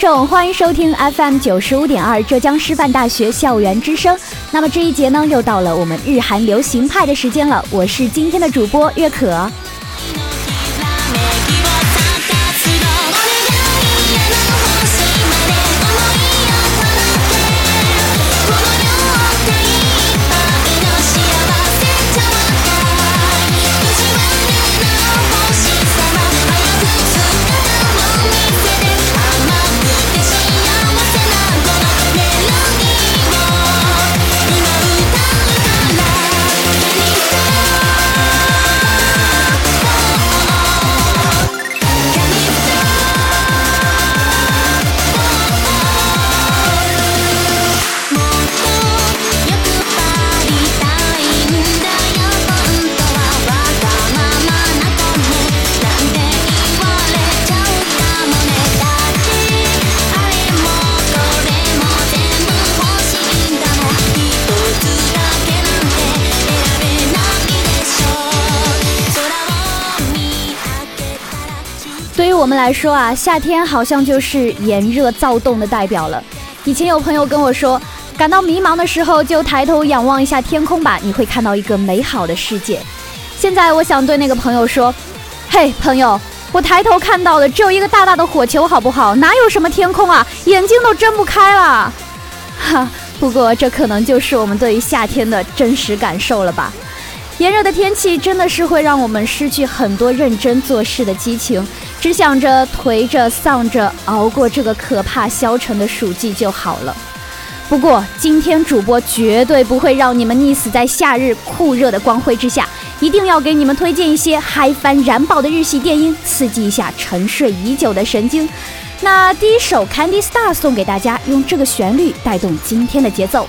众，欢迎收听 FM 九十五点二浙江师范大学校园之声。那么这一节呢，又到了我们日韩流行派的时间了。我是今天的主播月可。我们来说啊，夏天好像就是炎热躁动的代表了。以前有朋友跟我说，感到迷茫的时候就抬头仰望一下天空吧，你会看到一个美好的世界。现在我想对那个朋友说，嘿，朋友，我抬头看到的只有一个大大的火球，好不好？哪有什么天空啊，眼睛都睁不开了。哈，不过这可能就是我们对于夏天的真实感受了吧。炎热的天气真的是会让我们失去很多认真做事的激情，只想着颓着丧着熬过这个可怕消沉的暑季就好了。不过今天主播绝对不会让你们溺死在夏日酷热的光辉之下，一定要给你们推荐一些嗨翻燃爆的日系电音，刺激一下沉睡已久的神经。那第一首 Candy Star 送给大家，用这个旋律带动今天的节奏。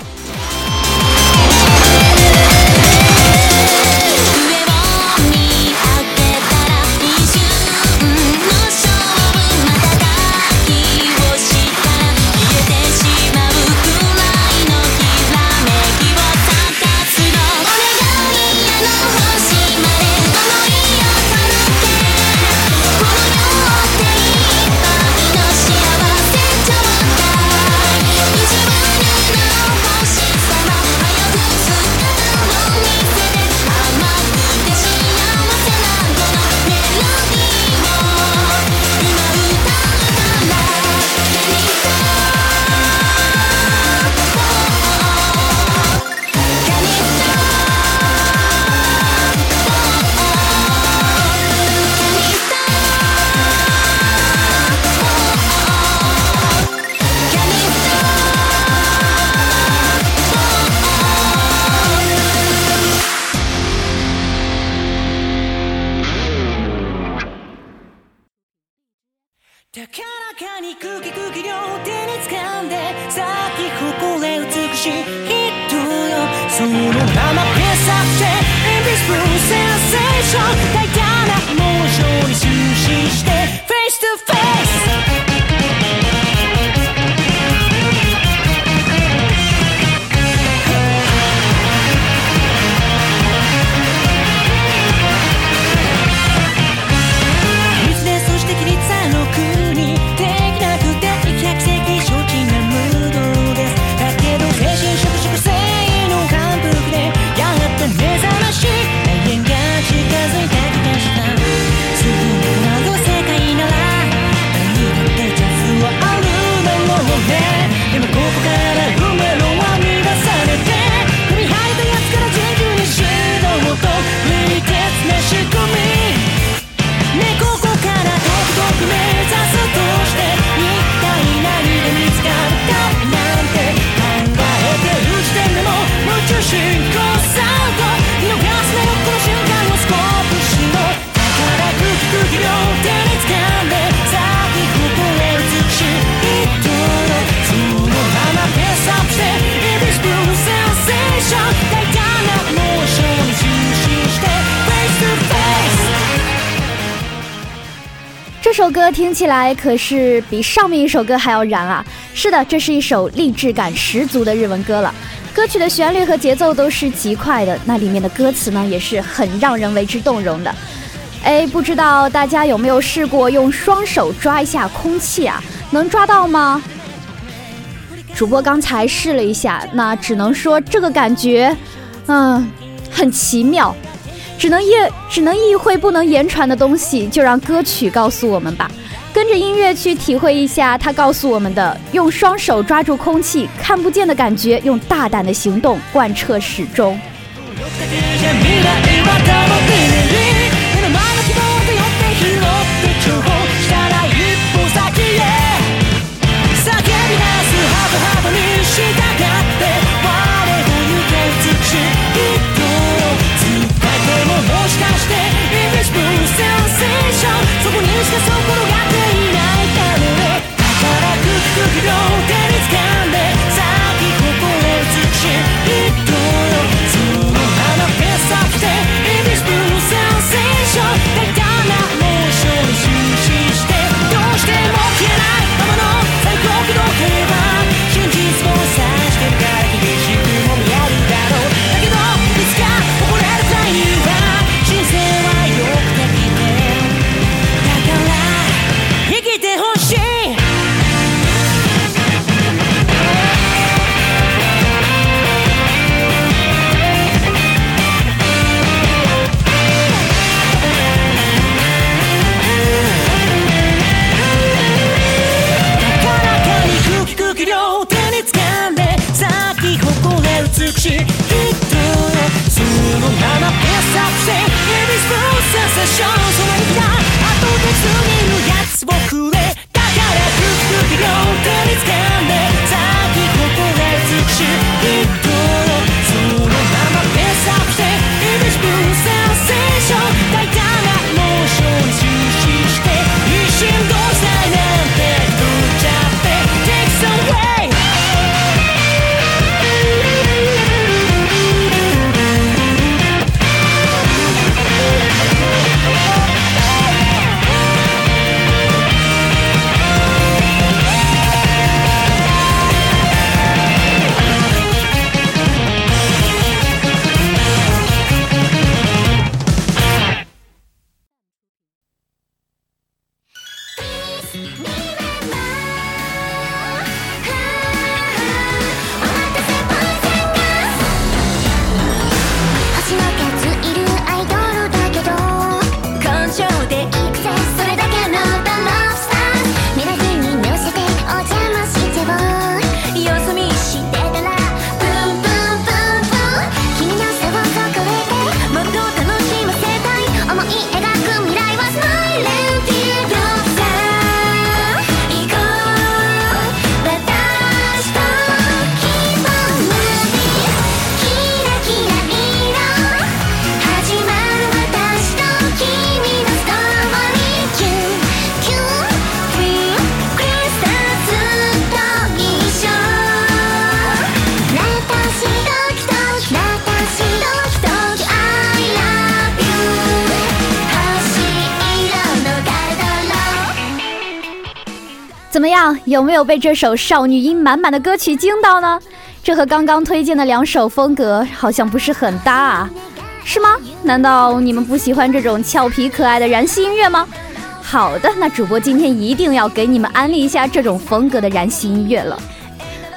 首歌听起来可是比上面一首歌还要燃啊！是的，这是一首励志感十足的日文歌了。歌曲的旋律和节奏都是极快的，那里面的歌词呢也是很让人为之动容的。哎，不知道大家有没有试过用双手抓一下空气啊？能抓到吗？主播刚才试了一下，那只能说这个感觉，嗯，很奇妙。只能意只能意会不能言传的东西，就让歌曲告诉我们吧。跟着音乐去体会一下，它告诉我们的：用双手抓住空气，看不见的感觉，用大胆的行动贯彻始终。そこにしか心がっていないため。に働く副業でセッショそのが後で怎么样？有没有被这首少女音满满的歌曲惊到呢？这和刚刚推荐的两首风格好像不是很搭啊，是吗？难道你们不喜欢这种俏皮可爱的燃系音乐吗？好的，那主播今天一定要给你们安利一下这种风格的燃系音乐了。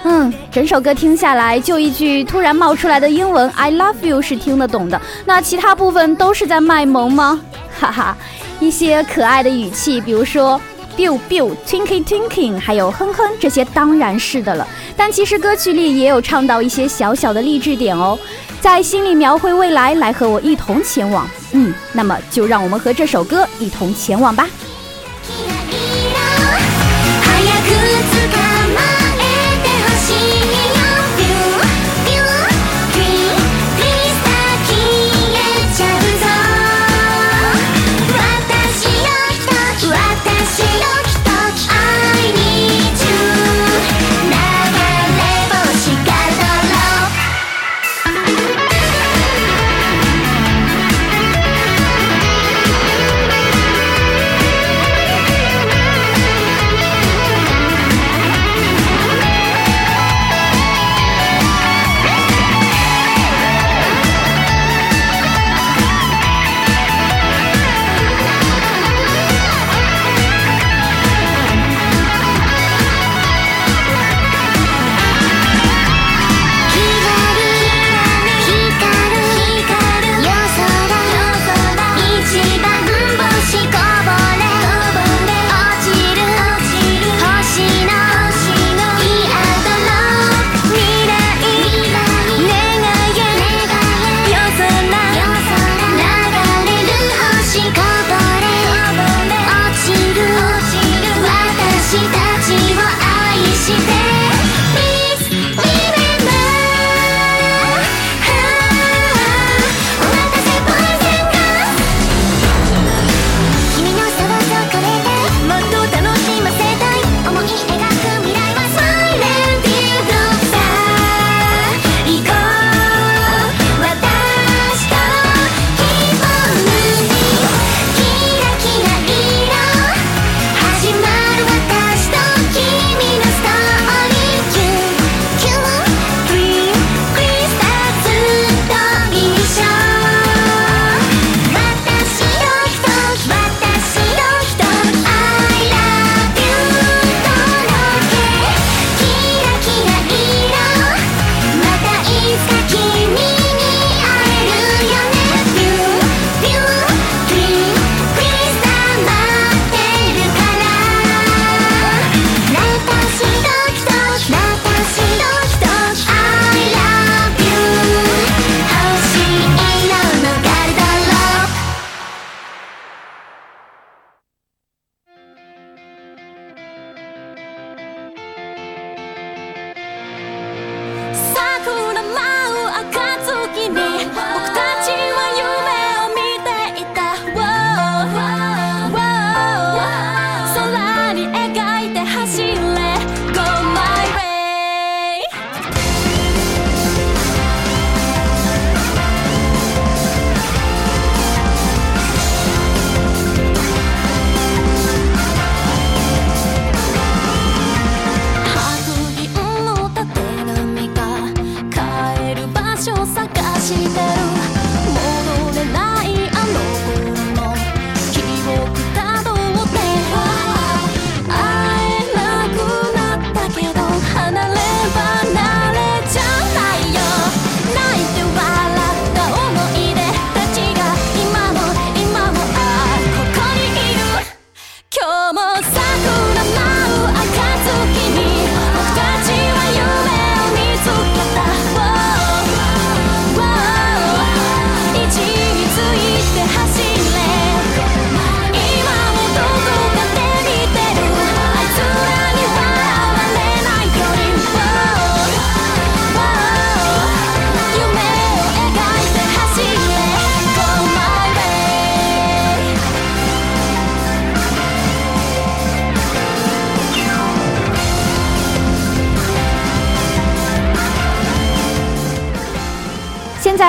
嗯，整首歌听下来，就一句突然冒出来的英文 "I love you" 是听得懂的，那其他部分都是在卖萌吗？哈哈，一些可爱的语气，比如说。Biu biu twinkle twinkle，还有哼哼，这些当然是的了。但其实歌曲里也有唱到一些小小的励志点哦，在心里描绘未来，来和我一同前往。嗯，那么就让我们和这首歌一同前往吧。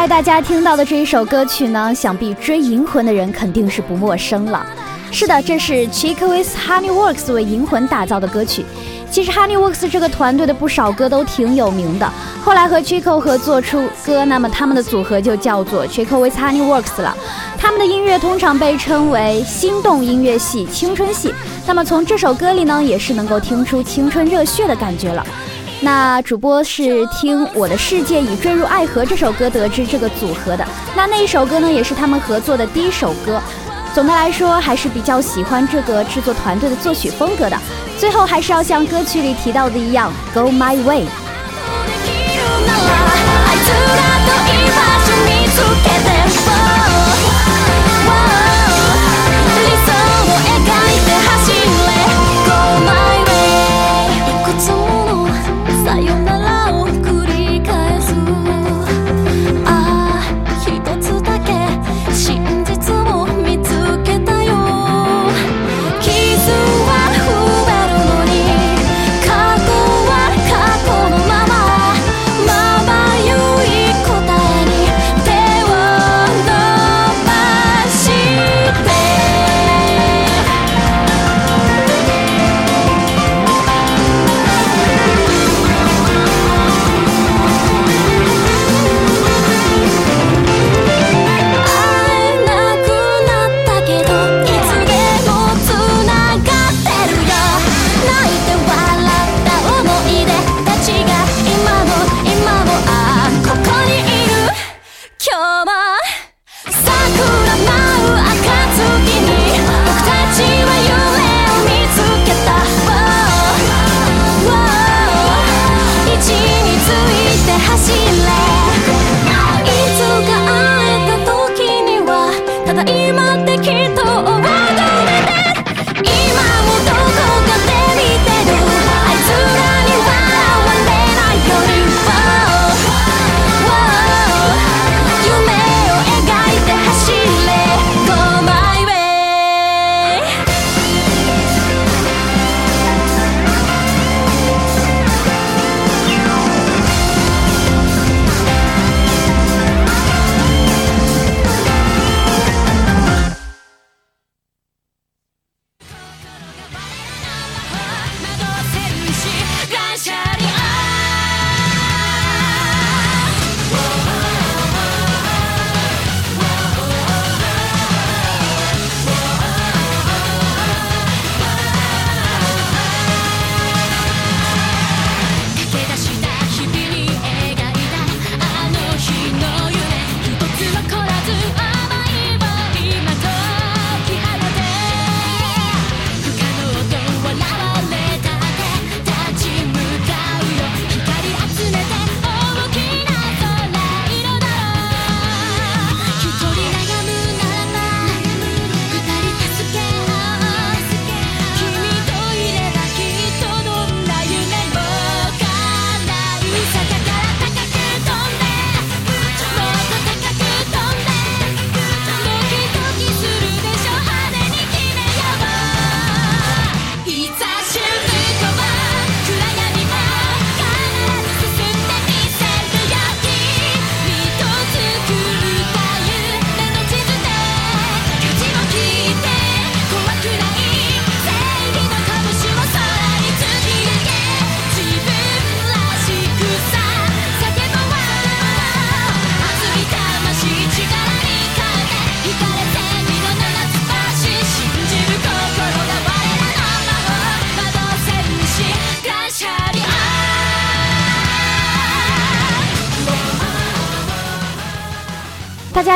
大家听到的这一首歌曲呢，想必追银魂的人肯定是不陌生了。是的，这是 Chico with Honeyworks 为银魂打造的歌曲。其实 Honeyworks 这个团队的不少歌都挺有名的，后来和 Chico 合作出歌，那么他们的组合就叫做 Chico with Honeyworks 了。他们的音乐通常被称为心动音乐系、青春系。那么从这首歌里呢，也是能够听出青春热血的感觉了。那主播是听《我的世界已坠入爱河》这首歌得知这个组合的。那那一首歌呢，也是他们合作的第一首歌。总的来说，还是比较喜欢这个制作团队的作曲风格的。最后，还是要像歌曲里提到的一样，Go my way。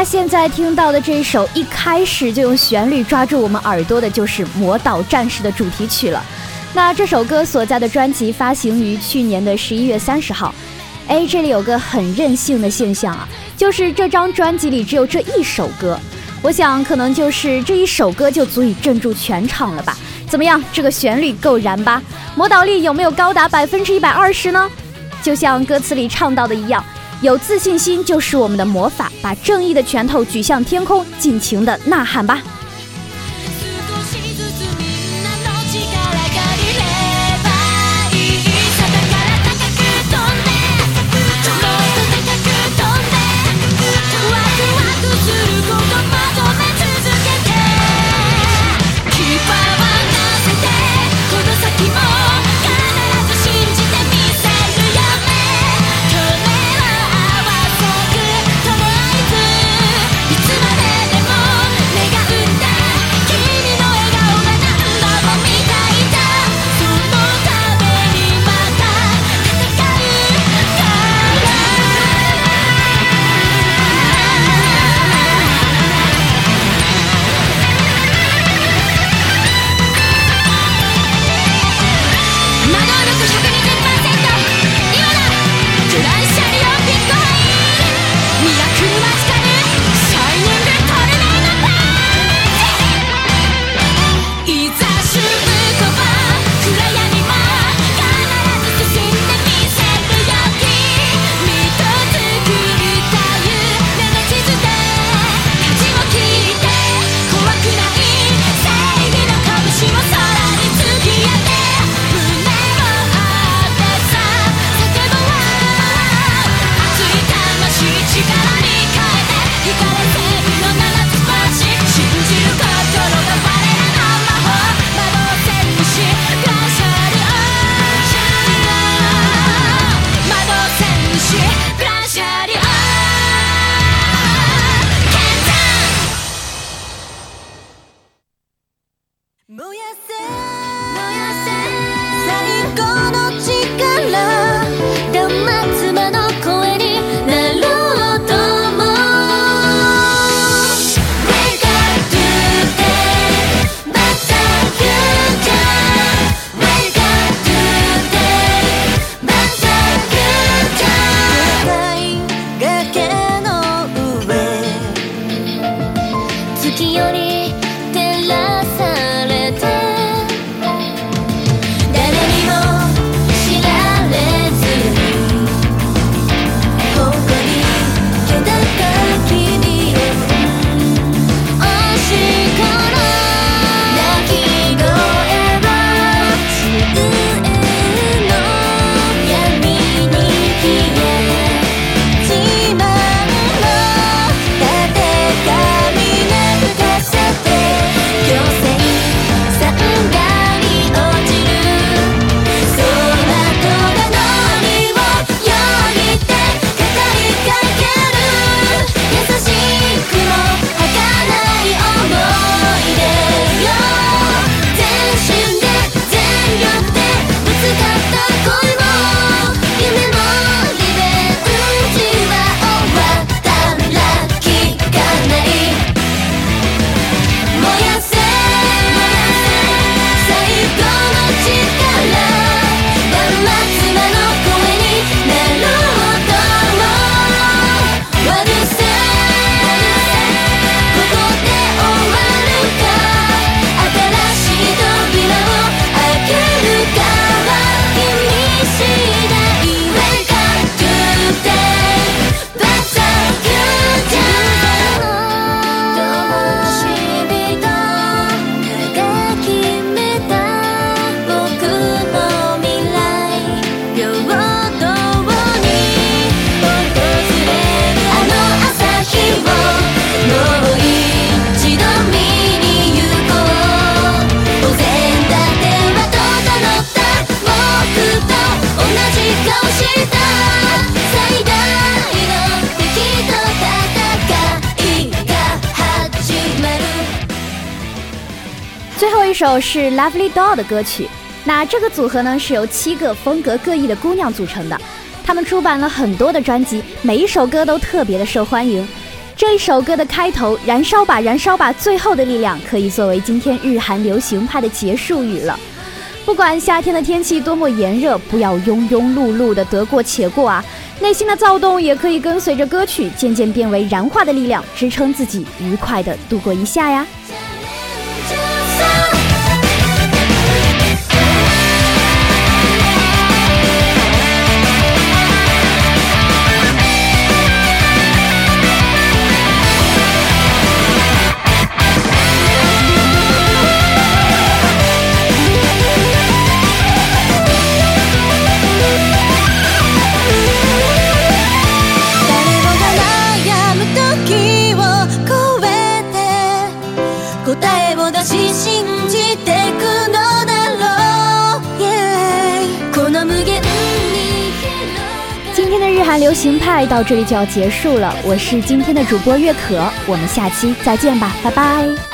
家现在听到的这一首，一开始就用旋律抓住我们耳朵的，就是《魔导战士》的主题曲了。那这首歌所在的专辑发行于去年的十一月三十号。哎，这里有个很任性的现象啊，就是这张专辑里只有这一首歌。我想，可能就是这一首歌就足以镇住全场了吧？怎么样，这个旋律够燃吧？魔导力有没有高达百分之一百二十呢？就像歌词里唱到的一样。有自信心就是我们的魔法，把正义的拳头举向天空，尽情的呐喊吧。最后一首是 Lovely Doll 的歌曲，那这个组合呢是由七个风格各异的姑娘组成的，她们出版了很多的专辑，每一首歌都特别的受欢迎。这一首歌的开头“燃烧吧，燃烧吧，最后的力量”可以作为今天日韩流行派的结束语了。不管夏天的天气多么炎热，不要庸庸碌碌的得过且过啊！内心的躁动也可以跟随着歌曲渐渐变为燃化的力量，支撑自己愉快的度过一下呀。流行派到这里就要结束了，我是今天的主播月可，我们下期再见吧，拜拜。